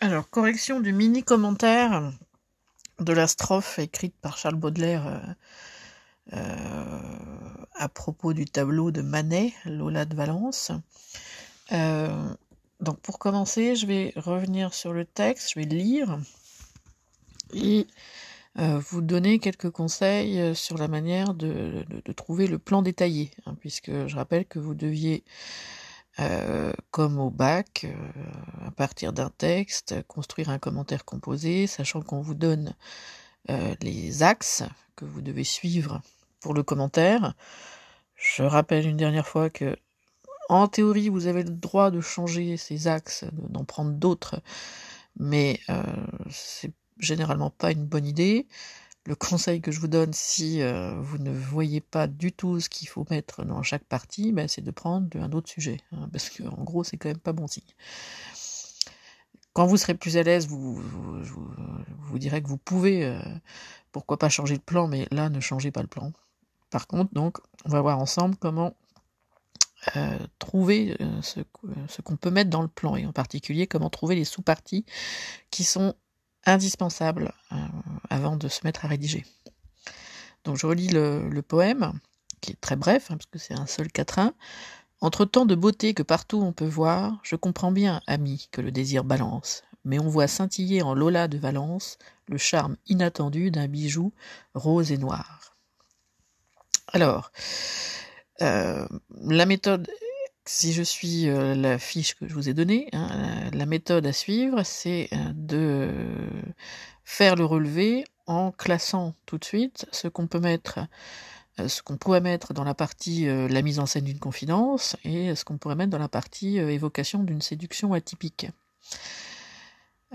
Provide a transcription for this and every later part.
Alors, correction du mini commentaire de la strophe écrite par Charles Baudelaire euh, euh, à propos du tableau de Manet, Lola de Valence. Euh, donc pour commencer, je vais revenir sur le texte, je vais lire et vous donner quelques conseils sur la manière de, trouver le plan détaillé, hein, puisque je rappelle que vous deviez euh, comme au bac, euh, à partir d'un texte, construire un commentaire composé, sachant qu'on vous donne euh, les axes que vous devez suivre pour le commentaire. Je rappelle une dernière fois que, en théorie, vous avez le droit de changer ces axes, d'en prendre d'autres, mais c'est généralement pas une bonne idée le conseil que je vous donne si euh, vous ne voyez pas du tout ce qu'il faut mettre dans chaque partie, ben, c'est de prendre un autre sujet, hein, parce que en gros c'est quand même pas bon signe. Quand vous serez plus à l'aise, vous, vous, vous, direz que vous pouvez, euh, pourquoi pas changer de plan, mais là ne changez pas le plan. Par contre, donc, on va voir ensemble comment euh, trouver ce qu'on peut mettre dans le plan, et en particulier comment trouver les sous-parties qui sont indispensable euh, avant de se mettre à rédiger. Donc je relis le, poème, qui est très bref, hein, parce que c'est un seul quatrain. Entre tant de beauté que partout on peut voir, je comprends bien, ami, que le désir balance, mais on voit scintiller en Lola de Valence le charme inattendu d'un bijou rose et noir. Alors, euh, la méthode si je suis euh, la fiche que je vous ai donnée, hein, la méthode à suivre, c'est euh, de faire le relevé en classant tout de suite ce qu'on peut mettre, euh, ce qu'on pourrait mettre dans la partie la mise en scène d'une confidence et ce qu'on pourrait mettre dans la partie évocation d'une séduction atypique.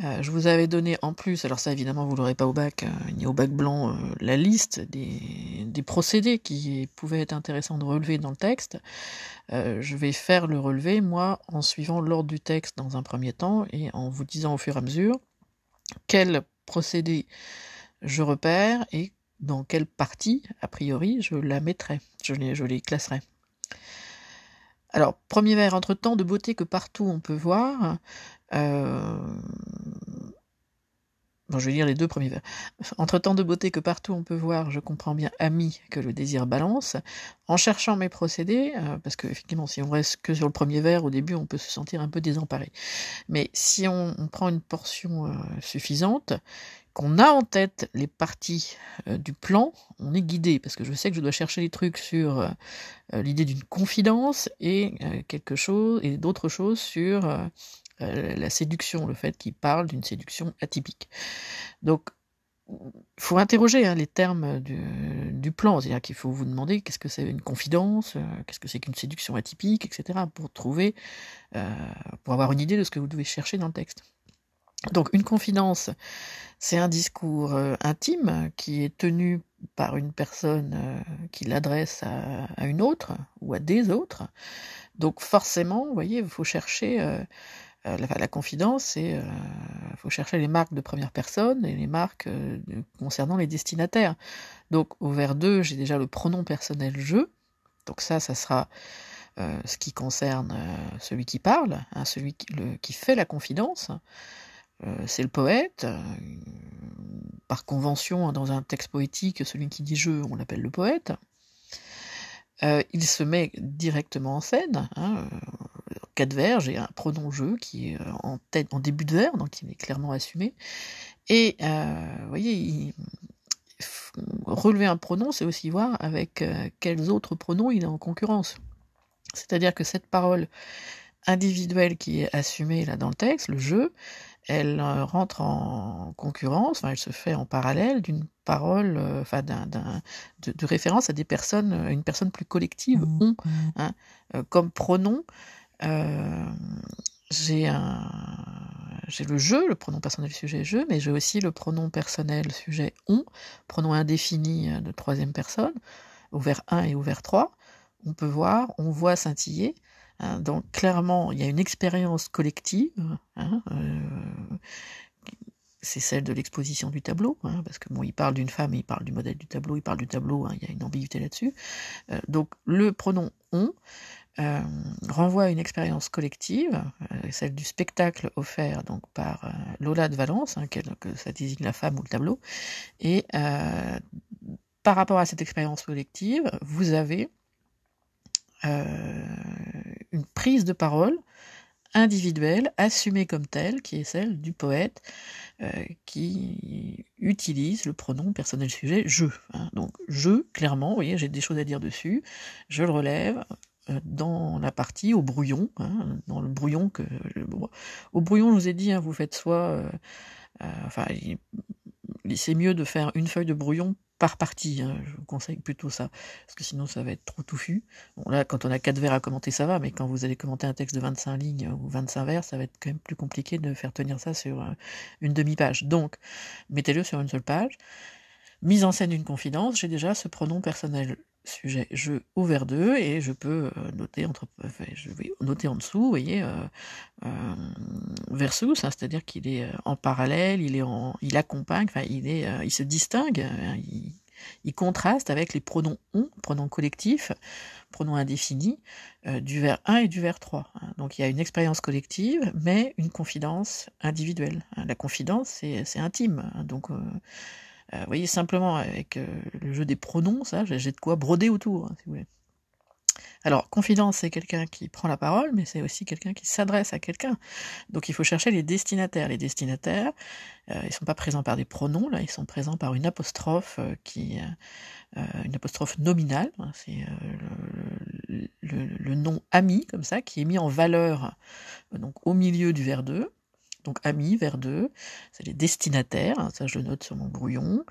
Euh, je vous avais donné en plus, alors ça évidemment vous l'aurez pas au bac, euh, ni au bac blanc, euh, la liste des, procédés qui pouvaient être intéressants de relever dans le texte. je vais faire le relevé, moi, en suivant l'ordre du texte dans un premier temps et en vous disant au fur et à mesure quel procédé je repère et dans quelle partie, a priori, je la mettrai, je les, je les classerai. Alors, premier vers, entre temps de beauté que partout on peut voir, bon, je vais lire les deux premiers vers. Entre tant de beauté que partout on peut voir, je comprends bien, ami, que le désir balance. En cherchant mes procédés, euh, parce que effectivement, si on reste que sur le premier vers, au début, on peut se sentir un peu désemparé. Mais si on, prend une portion euh, suffisante, qu'on a en tête les parties du plan, on est guidé, parce que je sais que je dois chercher les trucs sur l'idée d'une confidence et quelque chose et d'autres choses sur euh, la séduction, le fait qu'il parle d'une séduction atypique. Donc, il faut interroger hein, les termes du, plan, c'est-à-dire qu'il faut vous demander qu'est-ce que c'est une confidence, euh, qu'est-ce que c'est qu'une séduction atypique, etc., pour trouver, euh, pour avoir une idée de ce que vous devez chercher dans le texte. Donc une confidence, c'est un discours intime qui est tenu par une personne qui l'adresse à, une autre ou à des autres. Donc forcément, vous voyez, il faut chercher la, confidence, c'est il euh, faut chercher les marques de première personne et les marques euh, concernant les destinataires. Donc au vers 2, j'ai déjà le pronom personnel je. Donc ça, ça sera ce qui concerne celui qui parle, hein, celui qui, fait la confidence. c'est le poète. par convention, dans un texte poétique, celui qui dit je, on l'appelle le poète. il se met directement en scène. Hein, quatre vers, j'ai un pronom je qui est euh, en, tête, en début de vers, donc il est clairement assumé. Et euh, vous voyez, relever un pronom, c'est aussi voir avec euh, quels autres pronoms il est en concurrence. C'est-à-dire que cette parole individuelle qui est assumée là dans le texte, le je, elle rentre en concurrence, enfin, elle se fait en parallèle d'une parole, enfin, d'un, de, référence à des personnes, une personne plus collective, mmh. on, hein, comme pronom. Euh, j'ai le je, le pronom personnel sujet je, mais j'ai aussi le pronom personnel sujet on, pronom indéfini de troisième personne, ouvert 1 et ouvert 3. On peut voir, on voit scintiller. Hein, donc clairement, il y a une expérience collective. Hein, euh, c'est celle de l'exposition du tableau, hein, parce que bon, il parle d'une femme, il parle du modèle du tableau, il parle du tableau, il y a une ambiguïté là-dessus. Euh, donc le pronom on, euh, renvoie à une expérience collective, euh, celle du spectacle offert donc par euh, Lola de Valence, hein, que ça désigne la femme ou le tableau, et par rapport à cette expérience collective, vous avez une prise de parole individuelle, assumée comme telle, qui est celle du poète qui utilise le pronom personnel sujet je. Hein. Donc je, clairement, vous voyez, j'ai des choses à dire dessus, je le relève, dans la partie au brouillon, hein, dans le brouillon que au brouillon je vous ai dit, hein, vous faites soit, euh, euh, enfin c'est mieux de faire une feuille de brouillon par partie, hein, je vous conseille plutôt ça, parce que sinon ça va être trop touffu. Bon là, quand on a quatre vers à commenter, ça va, mais quand vous allez commenter un texte de 25 lignes ou 25 vers, ça va être quand même plus compliqué de faire tenir ça sur une demi-page. Donc, mettez-le sur une seule page. Mise en scène d'une confidence, j'ai déjà ce pronom personnel sujet je ouvert 2 et je peux euh, noter entre je vais noter en dessous vous voyez euh, euh, versus hein, c'est-à-dire qu'il est en parallèle il est en il accompagne enfin il est il se distingue hein, il, contraste avec les pronoms on pronoms collectifs pronoms indéfinis du vers 1 et du vers 3 hein. donc il y a une expérience collective mais une confidence individuelle la confidence c'est intime donc euh, vous voyez, simplement avec euh, le jeu des pronoms, ça, j'ai de quoi broder autour, hein, si vous voulez. Alors, confidence, c'est quelqu'un qui prend la parole, mais c'est aussi quelqu'un qui s'adresse à quelqu'un. Donc, il faut chercher les destinataires. Les destinataires, euh, ils sont pas présents par des pronoms, là, ils sont présents par une apostrophe qui, une apostrophe nominale. Hein, c'est le, nom ami, comme ça, qui est mis en valeur, donc au milieu du vers 2. Donc ami, vers 2, c'est les destinataires, hein, ça je le note sur mon brouillon,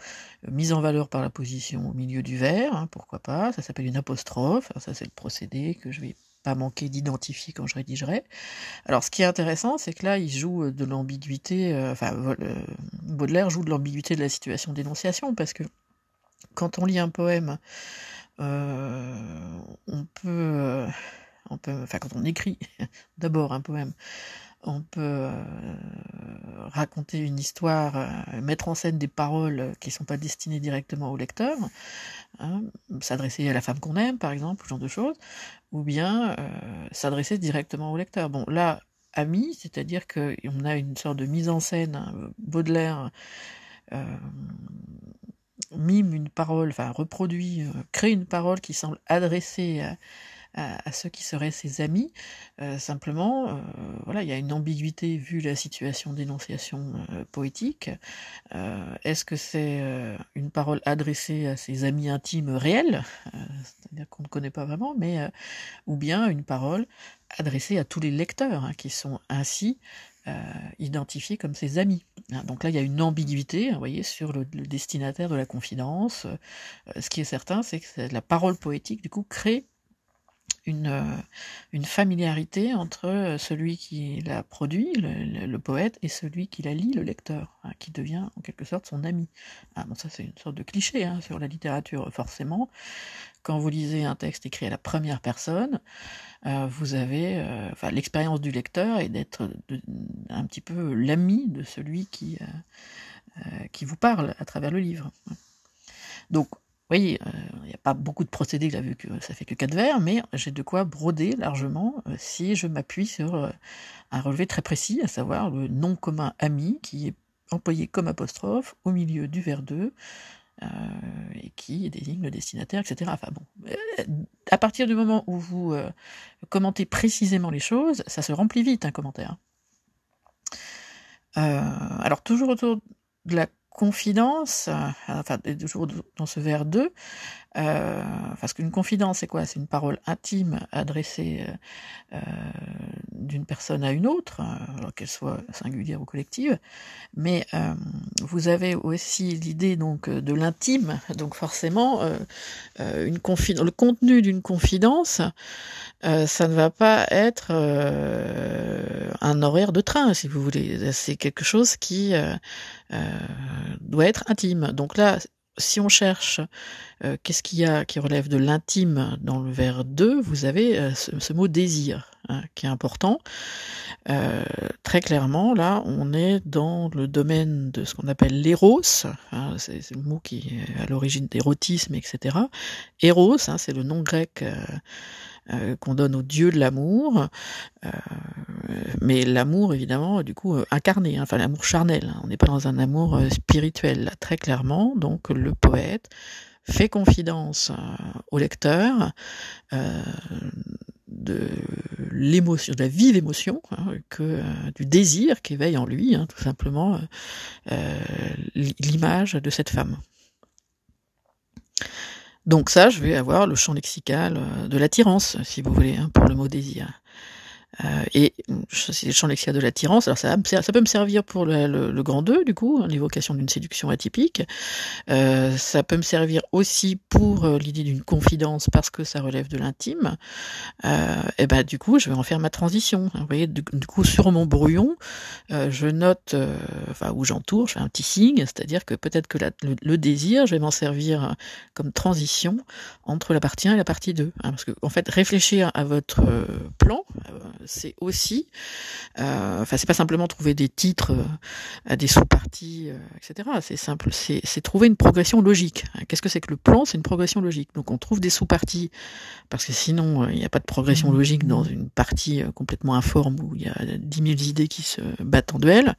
euh, mise en valeur par la position au milieu du vers, hein, pourquoi pas, ça s'appelle une apostrophe, ça c'est le procédé que je vais pas manquer d'identifier quand je rédigerai. Alors ce qui est intéressant, c'est que là il joue de l'ambiguïté, euh, enfin euh, Baudelaire joue de l'ambiguïté de la situation d'énonciation, parce que quand on lit un poème, on peut, enfin quand on écrit d'abord un poème, on peut euh, raconter une histoire, euh, mettre en scène des paroles qui ne sont pas destinées directement au lecteur, hein, s'adresser à la femme qu'on aime, par exemple, ce genre de choses, ou bien euh, s'adresser directement au lecteur. Bon, là, ami, c'est-à-dire qu'on a une sorte de mise en scène, hein, Baudelaire mime une parole, enfin reproduit, crée une parole qui semble adressée à à, ceux qui seraient ses amis. Euh, simplement, euh, voilà, il y a une ambiguïté vu la situation d'énonciation euh, poétique. Est-ce que c'est une parole adressée à ses amis intimes réels, c'est-à-dire qu'on ne connaît pas vraiment, mais ou bien une parole adressée à tous les lecteurs hein, qui sont ainsi identifiés comme ses amis. Hein, donc là, il y a une ambiguïté, vous voyez, sur le, le destinataire de la confidence. ce qui est certain, c'est que la parole poétique, du coup, crée une, euh, une familiarité entre euh, celui qui l'a produit, le, poète, et celui qui la lit, le lecteur, hein, qui devient en quelque sorte son ami. Ah, bon, ça c'est une sorte de cliché hein, sur la littérature, forcément. Quand vous lisez un texte écrit à la première personne, euh, vous avez enfin, l'expérience du lecteur et d'être un petit peu l'ami de celui qui, qui vous parle à travers le livre. Donc voyez, il euh, n'y a pas beaucoup de procédés, vu que ça fait que 4 vers, mais j'ai de quoi broder largement euh, si je m'appuie sur euh, un relevé très précis, à savoir le nom commun ami, qui est employé comme apostrophe au milieu du vers 2, et qui désigne le destinataire, etc. Enfin bon, à partir du moment où vous commentez précisément les choses, ça se remplit vite un commentaire. alors toujours autour de la confidence, euh, enfin toujours dans ce vers 2, euh, parce qu'une confidence c'est quoi? C'est une parole intime adressée euh, d'une personne à une autre, alors qu'elle soit singulière ou collective, mais vous avez aussi l'idée donc de l'intime, donc forcément une le contenu d'une confidence, ça ne va pas être un horaire de train, si vous voulez, c'est quelque chose qui doit être intime. Donc là, si on cherche euh, qu'est-ce qu'il y a qui relève de l'intime dans le vers 2, vous avez euh, ce, mot désir hein, qui est important. Euh, très clairement, là, on est dans le domaine de ce qu'on appelle l'éros, hein, c'est le mot qui est à l'origine d'érotisme, etc. Éros, hein, c'est le nom grec qu'on donne au dieu de l'amour, mais l'amour évidemment du coup incarné, hein, enfin l'amour charnel. Hein. on n'est pas dans un amour spirituel là, très clairement. Donc le poète fait confidence au lecteur de l'émotion, de la vive émotion, hein, que euh, du désir qui éveille en lui, tout simplement, euh, l'image de cette femme. Donc ça, je vais avoir le champ lexical euh, de l'attirance, si vous voulez, hein, pour le mot désir. Euh, et c'est le champ lexical de l'attirance. Alors ça, ça peut me servir pour le, le, grand 2, du coup, l'évocation d'une séduction atypique. Euh, ça peut me servir aussi pour euh, l'idée d'une confidence parce que ça relève de l'intime. Euh, et ben du coup, je vais en faire ma transition. Vous voyez, du, coup, sur mon brouillon, euh, je note, enfin, où j'entoure, je fais un petit signe, c'est-à-dire que peut-être que le, désir, je vais m'en servir comme transition entre la partie 1 et la partie 2. Hein, parce que, en fait, réfléchir à votre plan, c'est aussi, euh, enfin c'est pas simplement trouver des titres euh, à des sous-parties, euh, etc. C'est simple, c'est trouver une progression logique. Qu'est-ce que c'est que le plan? C'est une progression logique. Donc on trouve des sous-parties parce que sinon il n'y a pas de progression mmh. logique dans une partie complètement informe où il y a 10 000 idées qui se battent en duel.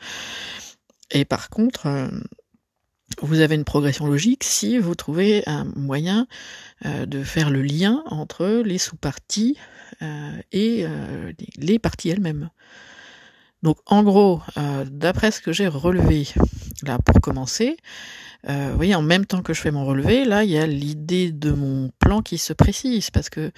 Et par contre, vous avez une progression logique si vous trouvez un moyen de faire le lien entre les sous-parties euh, et euh, les parties elles-mêmes. Donc en gros, euh, d'après ce que j'ai relevé, là pour commencer, euh, vous voyez, en même temps que je fais mon relevé, là, il y a l'idée de mon plan qui se précise, parce que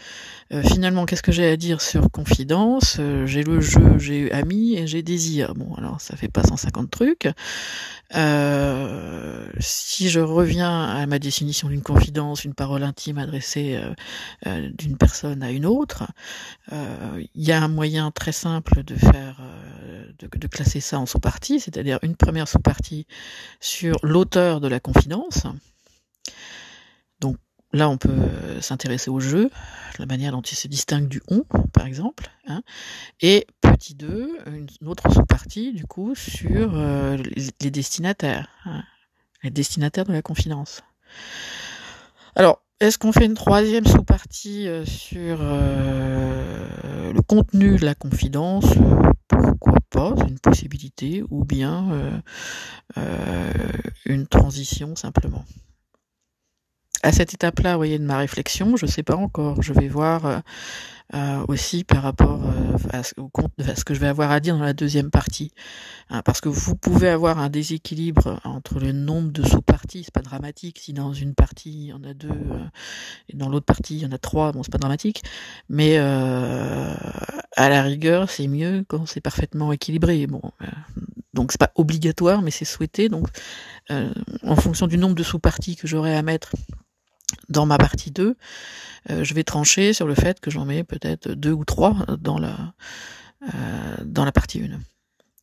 euh, finalement, qu'est-ce que j'ai à dire sur confidence? Euh, J'ai le jeu, j'ai ami et j'ai désir. Bon, alors ça fait pas 150 trucs. si je reviens à ma définition d'une confidence, une parole intime adressée d'une personne à une autre, il y a un moyen très simple de faire, de, classer ça en sous-parties, c'est-à-dire une première sous-partie sur l'auteur de la confidence. Donc là, on peut s'intéresser au jeu, la manière dont il se distingue du on, par exemple. Hein. Et petit 2, une autre sous-partie, du coup, sur euh, les destinataires, hein, les destinataires de la confidence. Alors, est-ce qu'on fait une troisième sous-partie euh, sur euh, le contenu de la confidence Pourquoi pas une possibilité. Ou bien euh, une transition simplement. À cette étape-là, vous voyez, de ma réflexion, je ne sais pas encore. Je vais voir euh, aussi par rapport euh, à, ce, ce que je vais avoir à dire dans la deuxième partie. Hein, parce que vous pouvez avoir un déséquilibre entre le nombre de sous-parties, c'est pas dramatique. Si dans une partie il y en a deux euh, et dans l'autre partie il y en a trois, bon c'est pas dramatique. Mais à la rigueur, c'est mieux quand c'est parfaitement équilibré. Bon, donc c'est pas obligatoire, mais c'est souhaité. Donc en fonction du nombre de sous-parties que j'aurai à mettre dans ma partie 2, euh, je vais trancher sur le fait que j'en mets peut-être deux ou trois dans la, euh, dans la partie 1. En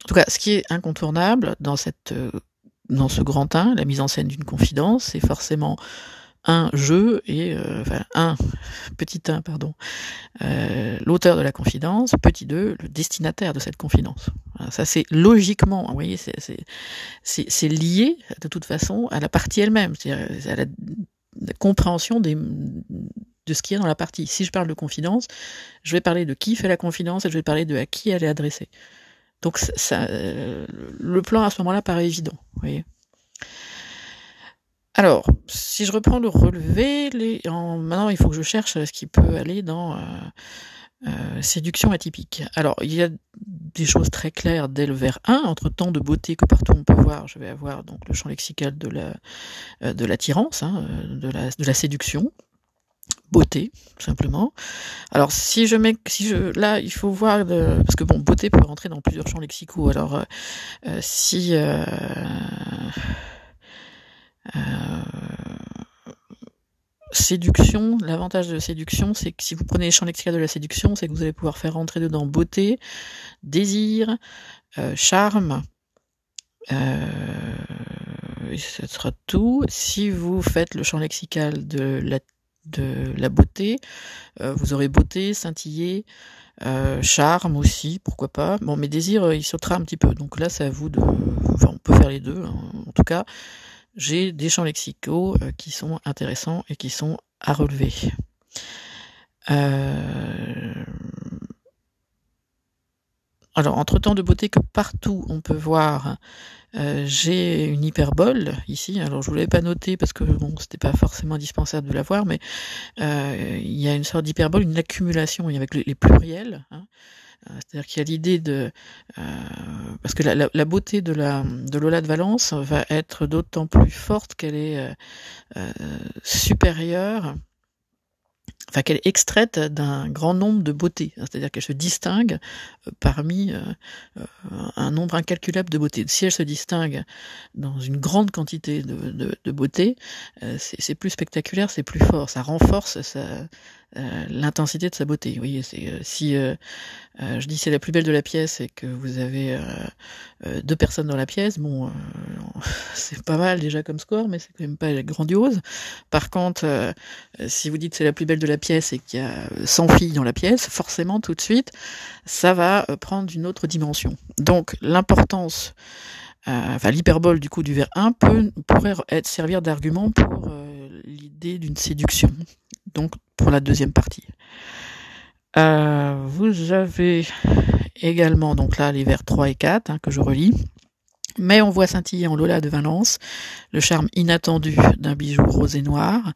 tout cas, ce qui est incontournable dans, cette, euh, dans ce grand 1, la mise en scène d'une confidence, c'est forcément un jeu et enfin un petit 1 pardon l'auteur de la confidence petit 2 le destinataire de cette confidence ça c'est logiquement vous voyez c'est c'est lié de toute façon à la partie elle-même c'est-à-dire à la compréhension de ce qu'il y a dans la partie. Si je parle de confidence, je vais parler de qui fait la confidence et je vais parler de à qui elle est adressée. Donc ça, euh, le plan à ce moment-là paraît évident. Alors, si je reprends le relevé, maintenant il faut que je cherche ce qui peut aller dans euh, euh, séduction atypique. Alors, il y a des choses très claires dès le vers 1, entre tant de beauté que partout on peut voir, je vais avoir donc le champ lexical de euh, l'attirance, hein, euh, de la séduction, beauté tout simplement. Alors si je mets si je là il faut voir parce que bon beauté peut rentrer dans plusieurs champs lexicaux. Alors si séduction, l'avantage de séduction, c'est que si vous prenez les champs lexical de la séduction, c'est que vous allez pouvoir faire rentrer dedans beauté, désir, euh, charme, euh, ce sera tout. Si vous faites le champ lexical de la, beauté, euh, vous aurez beauté, scintiller, charme aussi, pourquoi pas. Bon, mes désirs, il sautera un petit peu. Donc là, c'est à vous de... Enfin, on peut faire les deux. Hein. En tout cas, j'ai des champs lexicaux euh, qui sont intéressants et qui sont à relever. Euh, alors, entre temps de beauté que partout on peut voir, euh, j'ai une hyperbole ici. Alors, je ne l'avais pas noté parce que bon, c'était pas forcément indispensable de la voir, mais euh, il y a une sorte d'hyperbole, une accumulation avec les, pluriels. Hein. Euh, c'est-à-dire qu'il y a l'idée de parce que la, beauté de Lola de Valence va être d'autant plus forte qu'elle est supérieure enfin qu'elle est extraite d'un grand nombre de beautés, c'est-à-dire qu'elle se distingue euh, parmi euh, euh, un nombre incalculable de beautés. Si elle se distingue dans une grande quantité de beautés, c'est plus spectaculaire, c'est plus fort, ça renforce sa, euh, l'intensité de sa beauté. Oui, c'est euh, si euh, je dis c'est la plus belle de la pièce et que vous avez deux personnes dans la pièce, bon, c'est pas mal déjà comme score, mais c'est quand même pas grandiose. Par contre, si vous dites c'est la plus belle de la pièce et qu'il y a 100 filles dans la pièce, forcément tout de suite, ça va prendre une autre dimension. Donc l'importance enfin l'hyperbole du coup du vers 1 peut, pourrait être servir d'argument pour l'idée d'une séduction donc pour la deuxième partie. Euh, vous avez également donc là les vers 3 et 4 hein, que je relis. Mais on voit scintiller en Lola de Valence le charme inattendu d'un bijou rose et noir.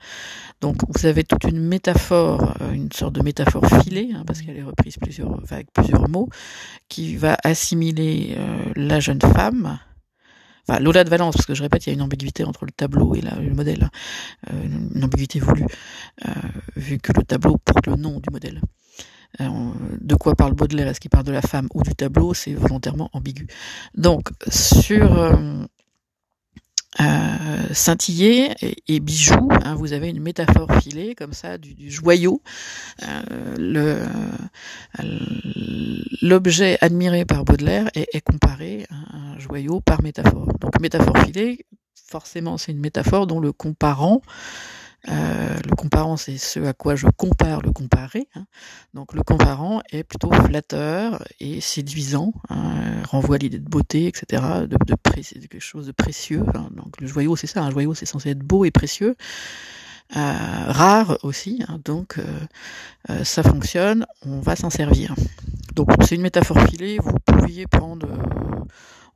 Donc vous avez toute une métaphore, euh, une sorte de métaphore filée, hein, parce qu'elle est reprise plusieurs, avec plusieurs mots, qui va assimiler euh, la jeune femme enfin Lola de Valence, parce que je répète, il y a une ambiguïté entre le tableau et le modèle, euh, une ambiguïté voulue, euh, vu que le tableau porte le nom du modèle. Euh, de quoi parle Baudelaire? Est-ce qu'il parle de la femme ou du tableau? C'est volontairement ambigu. Donc, sur euh, et, bijoux. Hein, vous avez une métaphore filée comme ça du, joyau. Euh, l'objet admiré par Baudelaire est, est, comparé à un joyau par métaphore. Donc métaphore filée, forcément c'est une métaphore dont le comparant euh, le comparant, c'est ce à quoi je compare le comparé. Hein. Donc le comparant est plutôt flatteur et séduisant, hein, renvoie l'idée de beauté, etc., de, de, quelque chose de précieux. Hein. Donc le joyau, c'est ça, un joyau, c'est censé être beau et précieux. Euh, rare aussi, hein. donc euh, euh, ça fonctionne, on va s'en servir. Donc c'est une métaphore filée, vous pouviez prendre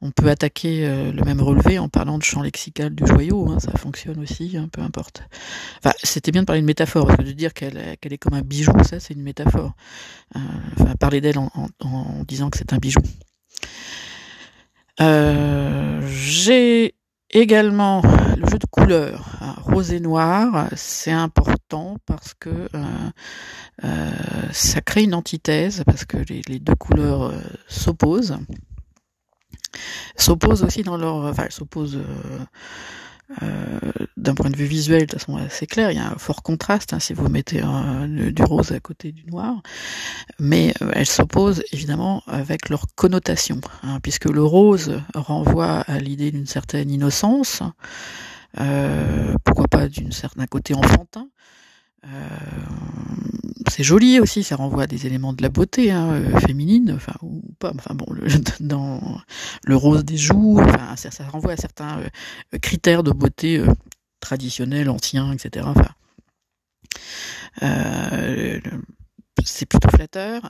on peut attaquer euh, le même relevé en parlant de champ lexical du joyau, hein, ça fonctionne aussi, hein, peu importe. Enfin, c'était bien de parler de métaphore, parce que de dire qu'elle est comme un bijou, ça c'est une métaphore. Euh, enfin, parler d'elle en, disant que c'est un bijou. Euh, j'ai également le jeu de couleurs, hein, rose et noir, c'est important parce que ça crée une antithèse, parce que les deux couleurs s'opposent s'opposent aussi dans leur, enfin, s'opposent euh, euh, d'un point de vue visuel de façon assez claire. Il y a un fort contraste hein, si vous mettez du rose à côté du noir, mais euh, elles s'opposent évidemment avec leur connotation, hein, puisque le rose renvoie à l'idée d'une certaine innocence, pourquoi pas d'une certaine côté enfantin. C'est joli aussi, ça renvoie à des éléments de la beauté hein, féminine, enfin ou pas, enfin bon, le, dans le rose des joues, ça, renvoie à certains euh, critères de beauté euh, traditionnels, anciens, etc. Euh, c'est plutôt flatteur.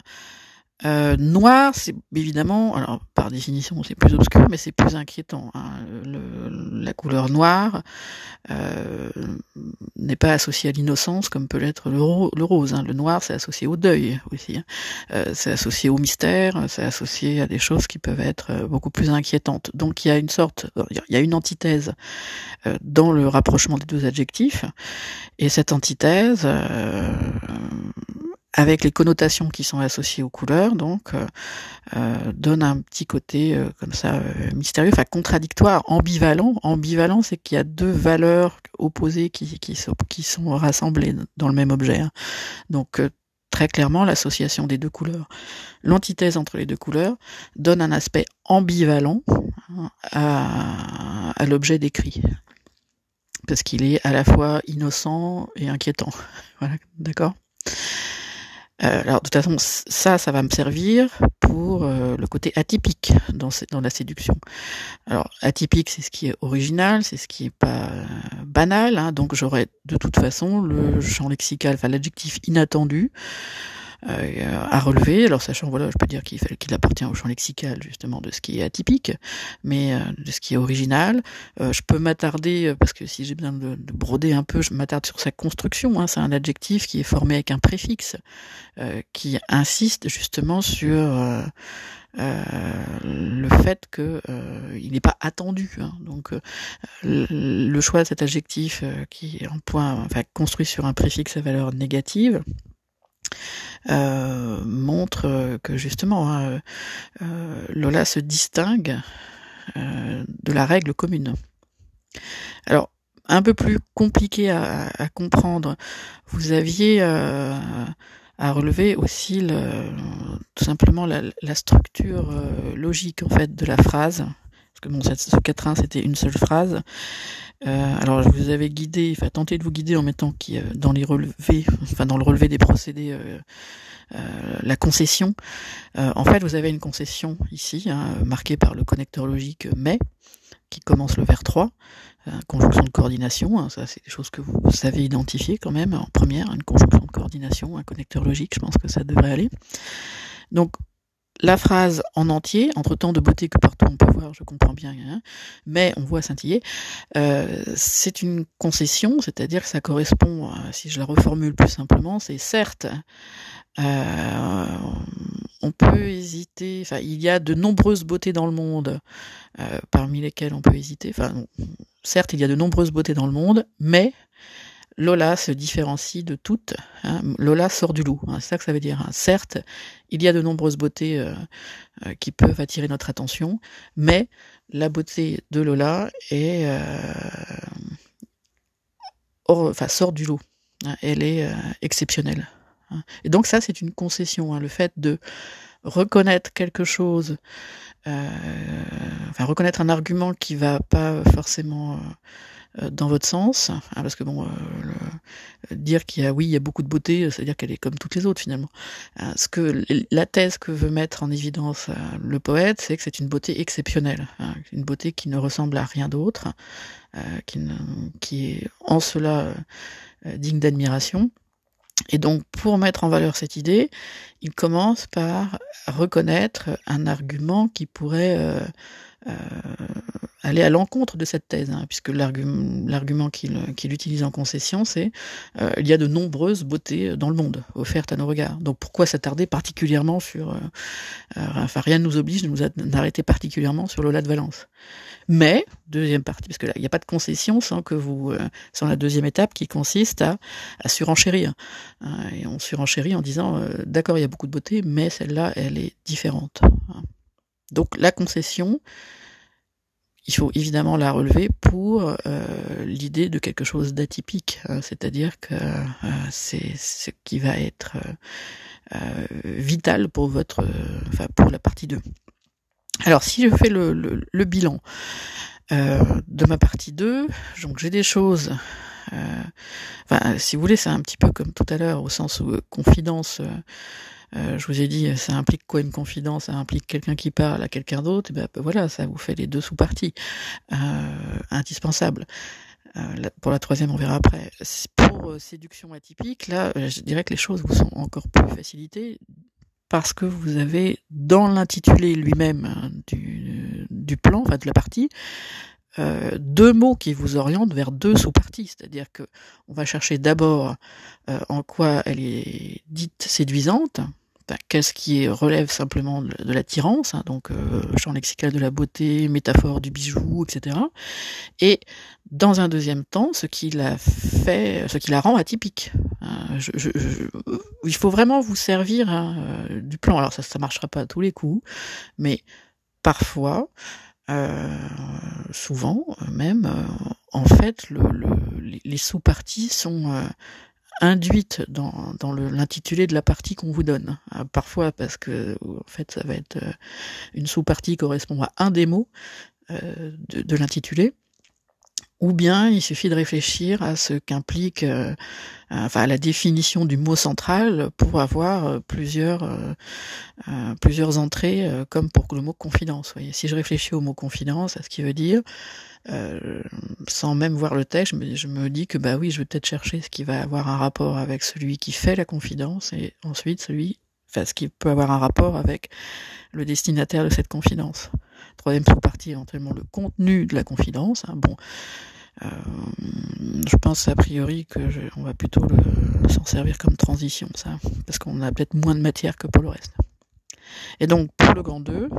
Euh, noir, c'est évidemment, alors par définition c'est plus obscur, mais c'est plus inquiétant. Hein. Le, la couleur noire euh, n'est pas associée à l'innocence comme peut l'être le, rose. Hein. Le noir, c'est associé au deuil aussi. Hein. Euh, c'est associé au mystère, c'est associé à des choses qui peuvent être euh, beaucoup plus inquiétantes. Donc il y a une sorte, il y a une antithèse euh, dans le rapprochement des deux adjectifs, et cette antithèse avec les connotations qui sont associées aux couleurs, donc euh, euh donne un petit côté euh, comme ça euh, mystérieux, enfin contradictoire, ambivalent. Ambivalent, c'est qu'il y a deux valeurs opposées qui, qui, sont, qui sont rassemblées dans le même objet. Hein. Donc très clairement, l'association des deux couleurs, l'antithèse entre les deux couleurs, donne un aspect ambivalent hein, à, à l'objet décrit parce qu'il est à la fois innocent et inquiétant. voilà, d'accord? Euh, alors de toute façon, ça, ça va me servir pour euh, le côté atypique dans, dans la séduction. Alors atypique, c'est ce qui est original, c'est ce qui est pas euh, banal, hein, donc j'aurais de toute façon le champ lexical, enfin l'adjectif inattendu à relever. Alors sachant, voilà, je peux dire qu'il appartient au champ lexical justement de ce qui est atypique, mais euh, de ce qui est original. Euh, je peux m'attarder, parce que si j'ai besoin de, de, broder un peu, je m'attarde sur sa construction. Hein, c'est un adjectif qui est formé avec un préfixe, qui insiste justement sur... Euh, le fait que euh, il n'est pas attendu. Hein. Donc le, le, choix de cet adjectif qui emploie, enfin construit sur un préfixe à valeur négative, euh, montre que justement hein, euh, Lola se distingue euh, de la règle commune. Alors, un peu plus compliqué à, comprendre, vous aviez à relever aussi tout simplement la, la structure logique en fait de la phrase parce que bon, ce quatrain c'était une seule phrase. Euh, alors je vous avais guidé, enfin tenté de vous guider en mettant qui euh, dans les relevés, enfin dans le relevé des procédés, euh, euh la concession. En fait, vous avez une concession ici, hein, marquée par le connecteur logique mais, qui commence le vers 3, conjonction de coordination, hein, ça c'est des choses que vous savez identifier quand même en première, une conjonction de coordination, un connecteur logique, je pense que ça devrait aller. Donc la phrase en entier, entre tant de beauté que partout on peut voir, je comprends bien, hein, mais on voit scintiller, euh, c'est une concession, c'est-à-dire que ça correspond, si je la reformule plus simplement, c'est certes, euh, on peut hésiter, enfin il y a de nombreuses beautés dans le monde, euh, parmi lesquelles on peut hésiter, enfin certes il y a de nombreuses beautés dans le monde, mais Lola se différencie de toutes. Hein. Lola sort du loup, hein, c'est ça que ça veut dire. Hein. Certes, il y a de nombreuses beautés euh, euh, qui peuvent attirer notre attention, mais la beauté de Lola est, euh, enfin, sort du lot. Elle est exceptionnelle. Et donc ça, c'est une concession, le fait de reconnaître quelque chose, enfin reconnaître un argument qui va pas forcément dans votre sens, hein, parce que bon, euh, dire qu'il y a oui, il y a beaucoup de beauté, c'est-à-dire qu'elle est comme toutes les autres finalement. Euh, ce que la thèse que veut mettre en évidence le poète, c'est que c'est une beauté exceptionnelle, hein, une beauté qui ne ressemble à rien d'autre, qui, est en cela digne d'admiration. Et donc, pour mettre en valeur cette idée, il commence par reconnaître un argument qui pourrait euh, euh, aller à l'encontre de cette thèse, hein, puisque l'argument qu'il utilise en concession, c'est euh, il y a de nombreuses beautés dans le monde offertes à nos regards. Donc pourquoi s'attarder particulièrement sur... Euh, euh enfin, rien ne nous oblige de nous arrêter particulièrement sur Lola de Valence. Mais, deuxième partie, parce que là, il n'y a pas de concession sans que vous... Euh, sans la deuxième étape qui consiste à, à surenchérir. Hein, et on surenchérit en disant, euh, d'accord, il y a beaucoup de beauté, mais celle-là, elle est différente. Hein. Donc la concession, il faut évidemment la relever pour euh, l'idée de quelque chose d'atypique, hein, c'est-à-dire que euh, c'est ce qui va être euh, euh vital pour votre, enfin pour la partie 2. Alors si je fais le, bilan euh, de ma partie 2, donc j'ai des choses enfin, si vous voulez, c'est un petit peu comme tout à l'heure, au sens où confidence, euh, je vous ai dit, ça implique quoi une confidence? Ça implique quelqu'un qui parle à quelqu'un d'autre? Ben, voilà, ça vous fait les deux sous-parties euh, indispensables. Euh, pour la troisième, on verra après. Pour euh, séduction atypique, là, euh, je dirais que les choses vous sont encore plus facilitées parce que vous avez dans l'intitulé lui-même hein, du, du, plan, enfin de la partie, euh, deux mots qui vous orientent vers deux sous-parties, c'est-à-dire que on va chercher d'abord euh, en quoi elle est dite séduisante, qu'est-ce qui relève simplement de, l'attirance, hein, donc euh, champ lexical de la beauté, métaphore du bijou, etc. Et dans un deuxième temps, ce qui la fait, ce qui la rend atypique. Hein, il faut vraiment vous servir hein, euh, du plan. Alors ça, ça marchera pas à tous les coups, mais parfois, euh, souvent même, euh, en fait, le, le, les sous-parties sont induite dans, dans l'intitulé de la partie qu'on vous donne. Euh, parfois parce que en fait ça va être euh, une sous-partie correspond à un des mots euh, de, de l'intitulé, ou bien il suffit de réfléchir à ce qu'implique, euh, enfin à la définition du mot central pour avoir euh, plusieurs euh, plusieurs entrées, comme pour le mot confidence. Voyez. Si je réfléchis au mot confidence, à ce qu'il veut dire, sans même voir le texte, je me, je me, dis que bah oui, je vais peut-être chercher ce qui va avoir un rapport avec celui qui fait la confidence et ensuite celui, enfin ce qui peut avoir un rapport avec le destinataire de cette confidence. Troisième sous-partie, éventuellement le contenu de la confidence. Hein. Bon, euh, je pense a priori que on va plutôt s'en servir comme transition, ça, parce qu'on a peut-être moins de matière que pour le reste. Et donc pour le grand 2,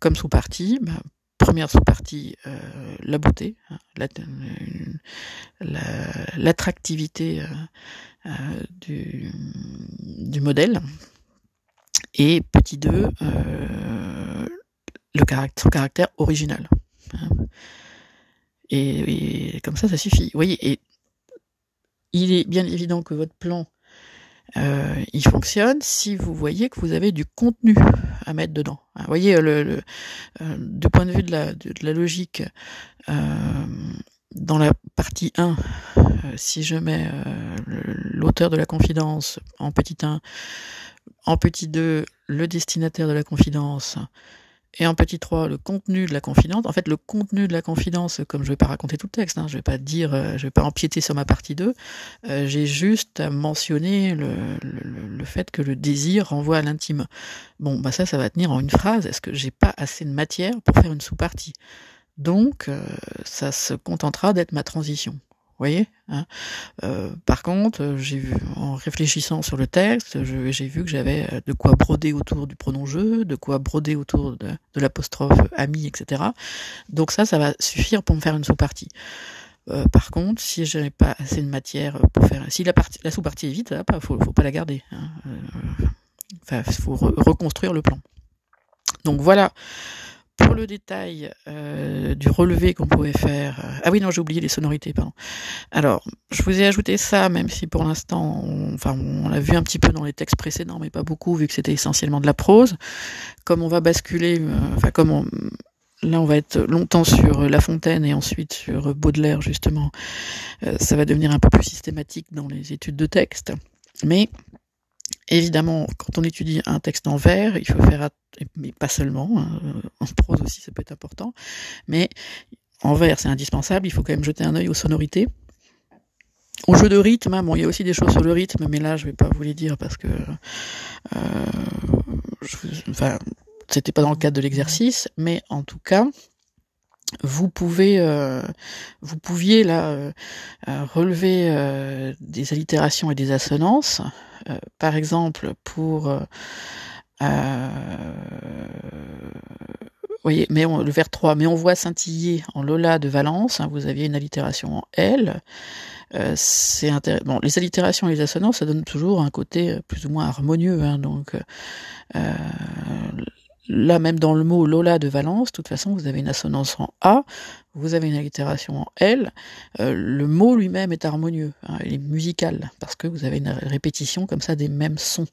comme sous-partie, bah, première sous-partie, euh, la beauté, hein, l'attractivité euh, du, du, modèle, et petit 2, euh, le caractère, son caractère original. Hein. Et, comme ça, ça suffit. Vous voyez, et il est bien évident que votre plan, euh, il fonctionne si vous voyez que vous avez du contenu à mettre dedans. Vous voyez, le, euh, du point de vue de la, de, la logique, dans la partie 1, euh, si je mets l'auteur de la confidence en petit 1, en petit 2, le destinataire de la confidence, et en petit 3, le contenu de la confidence. En fait, le contenu de la confidence, comme je vais pas raconter tout le texte, hein, je vais pas dire, euh, je vais pas empiéter sur ma partie 2, euh, j'ai juste à mentionner le, fait que le désir renvoie à l'intime. Bon, bah ça, ça va tenir en une phrase. Est-ce que j'ai pas assez de matière pour faire une sous-partie? Donc, euh, ça se contentera d'être ma transition voyez hein euh, Par contre, j'ai vu, en réfléchissant sur le texte, j'ai vu que j'avais euh, de quoi broder autour du pronom je, de quoi broder autour de, de l'apostrophe ami, etc. Donc ça, ça va suffire pour me faire une sous-partie. Euh, par contre, si je pas assez de matière pour faire, si la, la sous-partie est vide, il faut, faut pas la garder. Hein. Euh, enfin, faut re reconstruire le plan. Donc voilà pour le détail euh, du relevé qu'on pouvait faire, euh, ah oui non j'ai oublié les sonorités pardon. Alors je vous ai ajouté ça même si pour l'instant, on, enfin on l'a vu un petit peu dans les textes précédents mais pas beaucoup vu que c'était essentiellement de la prose. Comme on va basculer, euh, enfin comme on, là on va être longtemps sur La Fontaine et ensuite sur Baudelaire justement, ça va devenir un peu plus systématique dans les études de texte. Mais Évidemment, quand on étudie un texte en vers, il faut faire, mais pas seulement, hein, en prose aussi ça peut être important, mais en vers c'est indispensable, il faut quand même jeter un œil aux sonorités. Au jeu de rythme, hein, bon, il y a aussi des choses sur le rythme, mais là je vais pas vous les dire parce que, euh, je, enfin, c'était pas dans le cadre de l'exercice, mais en tout cas, vous pouvez, euh, vous pouviez là euh, euh relever des allitérations et des assonances par exemple, pour voyez, mais on, le vers 3, mais on voit scintiller en Lola de Valence, hein, vous aviez une allitération en L. Bon, les allitérations et les assonances, ça donne toujours un côté plus ou moins harmonieux. Hein, donc, Là, même dans le mot Lola de Valence, de toute façon, vous avez une assonance en A, vous avez une allitération en L. Euh, le mot lui-même est harmonieux, hein, il est musical, parce que vous avez une répétition comme ça des mêmes sons.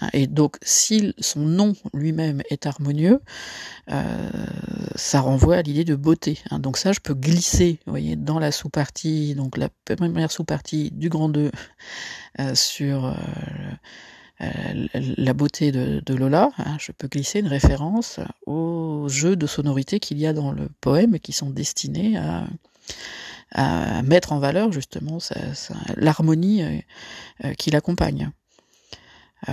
Hein. et donc, si son nom lui-même est harmonieux, euh, ça renvoie à l'idée de beauté. Hein. donc ça, je peux glisser, vous voyez, dans la sous-partie, donc la première sous-partie du grand 2 euh, sur la beauté de, Lola, hein, je peux glisser une référence aux jeux de sonorité qu'il y a dans le poème et qui sont destinés à, mettre en valeur justement l'harmonie euh, euh, qui l'accompagne. Euh,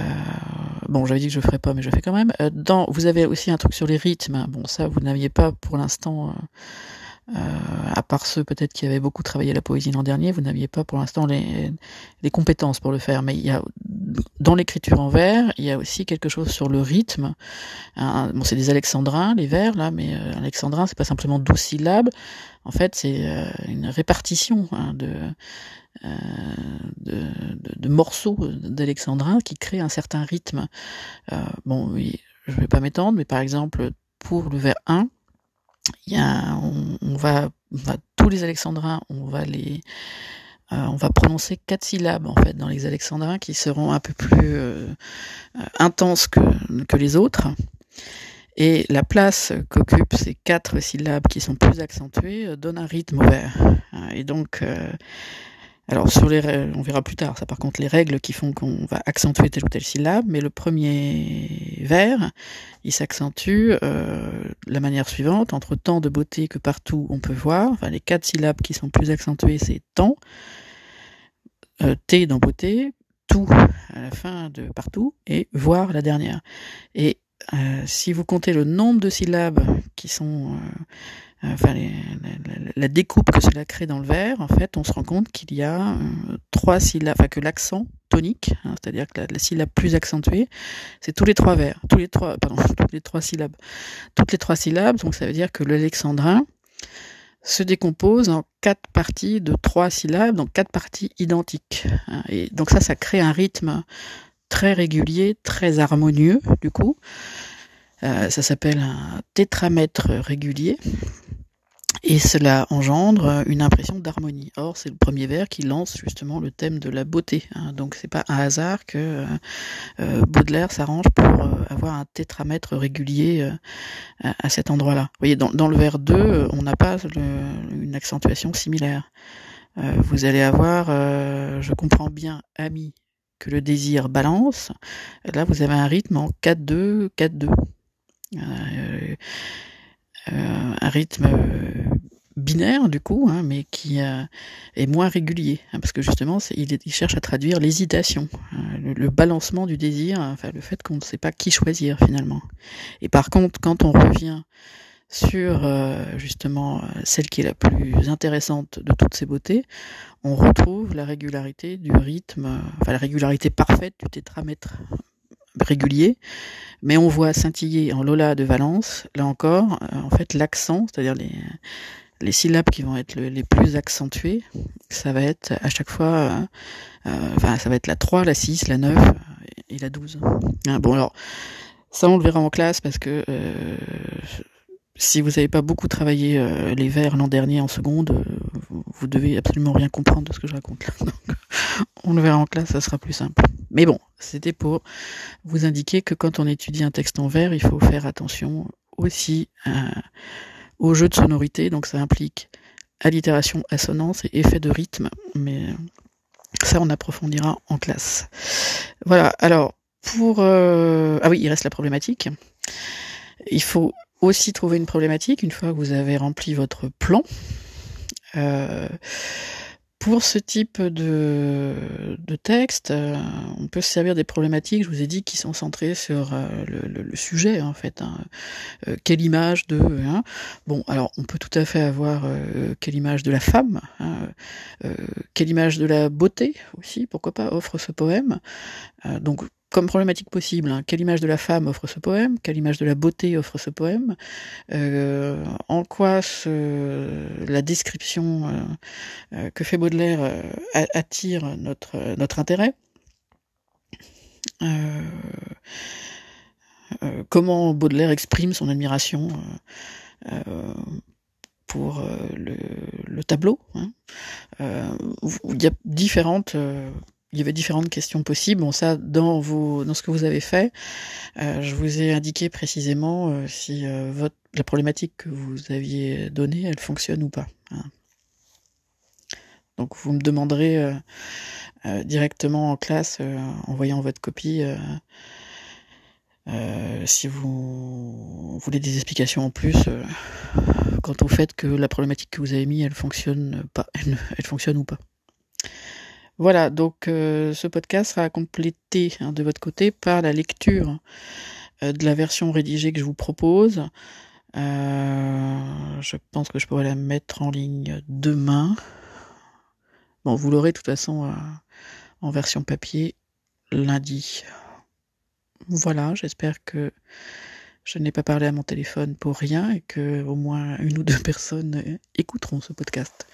bon, j'avais dit que je ferais pas, mais je fais quand même. vous avez aussi un truc sur les rythmes. Bon, ça, vous n'aviez pas pour l'instant euh, à part ceux peut-être qui avaient beaucoup travaillé la poésie l'an dernier, vous n'aviez pas pour l'instant les, compétences pour le faire. Mais il y a dans l'écriture en vers, il y a aussi quelque chose sur le rythme. Bon, c'est des alexandrins les vers là, mais euh, alexandrin c'est pas simplement douze syllabes. En fait, c'est euh, une répartition hein, de, euh, de, de, morceaux d'alexandrin qui crée un certain rythme. Euh, bon, oui, je vais pas m'étendre, mais par exemple pour le vers 1, on, va, tous les alexandrins, on va les, euh, on va prononcer quatre syllabes en fait dans les alexandrins qui seront un peu plus euh, intenses que, les autres. Et la place qu'occupent ces quatre syllabes qui sont plus accentuées donne un rythme ouvert. Et alors sur les on verra plus tard ça par contre les règles qui font qu'on va accentuer telle ou telle syllabe, mais le premier vers, il s'accentue euh, de la manière suivante, entre tant de beauté que partout on peut voir, enfin les quatre syllabes qui sont plus accentuées c'est tant, euh, T dans beauté, tout à la fin de partout, et voir la dernière. Et euh, si vous comptez le nombre de syllabes qui sont enfin la, découpe que cela crée dans le verre, en fait, on se rend compte qu'il y a euh, trois syllabes, enfin que l'accent tonique, hein, c'est-à-dire que la, syllabe plus accentuée, c'est tous les trois vers, tous les trois, pardon, toutes les trois syllabes, toutes les trois syllabes. Donc ça veut dire que l'alexandrin se décompose en quatre parties de trois syllabes, donc quatre parties identiques. Hein. et donc ça, ça crée un rythme très régulier, très harmonieux, du coup. Euh, ça s'appelle un tétramètre régulier et cela engendre une impression d'harmonie. Or, c'est le premier vers qui lance justement le thème de la beauté. Hein. Donc, c'est pas un hasard que euh, euh, Baudelaire s'arrange pour avoir un tétramètre régulier à cet endroit-là. Vous voyez, dans, le vers 2, on n'a pas une accentuation similaire. vous allez avoir, je comprends bien, ami, que le désir balance. Là, vous avez un rythme en 4-2, 4-2. Euh, euh, un rythme binaire du coup, hein, mais qui euh, est moins régulier, hein, parce que justement, il, il, cherche à traduire l'hésitation, hein, le, balancement du désir, enfin le fait qu'on ne sait pas qui choisir finalement. Et par contre, quand on revient sur justement celle qui est la plus intéressante de toutes ces beautés, on retrouve la régularité du rythme, enfin la régularité parfaite du tétramètre régulier, mais on voit scintiller en Lola de Valence, là encore, euh, en fait, l'accent, c'est-à-dire les, les syllabes qui vont être les plus accentuées, ça va être à chaque fois, euh, euh, enfin, ça va être la 3, la 6, la 9 et la 12. Hein, bon, alors, ça, on le verra en classe parce que si vous n'avez pas beaucoup travaillé les vers l'an dernier en seconde, vous devez absolument rien comprendre de ce que je raconte là. on le verra en classe, ça sera plus simple. Mais bon, c'était pour vous indiquer que quand on étudie un texte en vers, il faut faire attention aussi euh, au jeu de sonorité. Donc ça implique allitération, assonance et effet de rythme. Mais ça, on approfondira en classe. Voilà. Alors pour euh, ah oui, il reste la problématique. Il faut aussi trouver une problématique une fois que vous avez rempli votre plan. Euh, pour ce type de, texte, euh, on peut se servir des problématiques, je vous ai dit, qui sont centrées sur euh, le, sujet, en fait. Hein. Quelle image de... Hein. Bon, alors, on peut tout à fait avoir quelle image de la femme, hein, quelle image de la beauté aussi, pourquoi pas, offre ce poème. donc, comme problématique possible, hein, quelle image de la femme offre ce poème, quelle image de la beauté offre ce poème, euh, en quoi la description euh, euh, que fait Baudelaire attire notre, intérêt, comment Baudelaire exprime son admiration pour le, le, tableau. Hein? il y a différentes il y avait différentes questions possibles. Bon, ça, dans vos, dans ce que vous avez fait, euh, je vous ai indiqué précisément euh, si euh, votre, la problématique que vous aviez donnée, elle fonctionne ou pas. Hein. Donc, vous me demanderez directement en classe, en voyant votre copie, si vous voulez des explications en plus quant au fait que la problématique que vous avez mis, elle fonctionne pas, elle fonctionne ou pas. Voilà, donc euh, ce podcast sera complété hein, de votre côté par la lecture euh, de la version rédigée que je vous propose. Euh, je pense que je pourrais la mettre en ligne demain. Bon, vous l'aurez de toute façon en version papier lundi. Voilà, j'espère que je n'ai pas parlé à mon téléphone pour rien et que au moins une ou deux personnes écouteront ce podcast.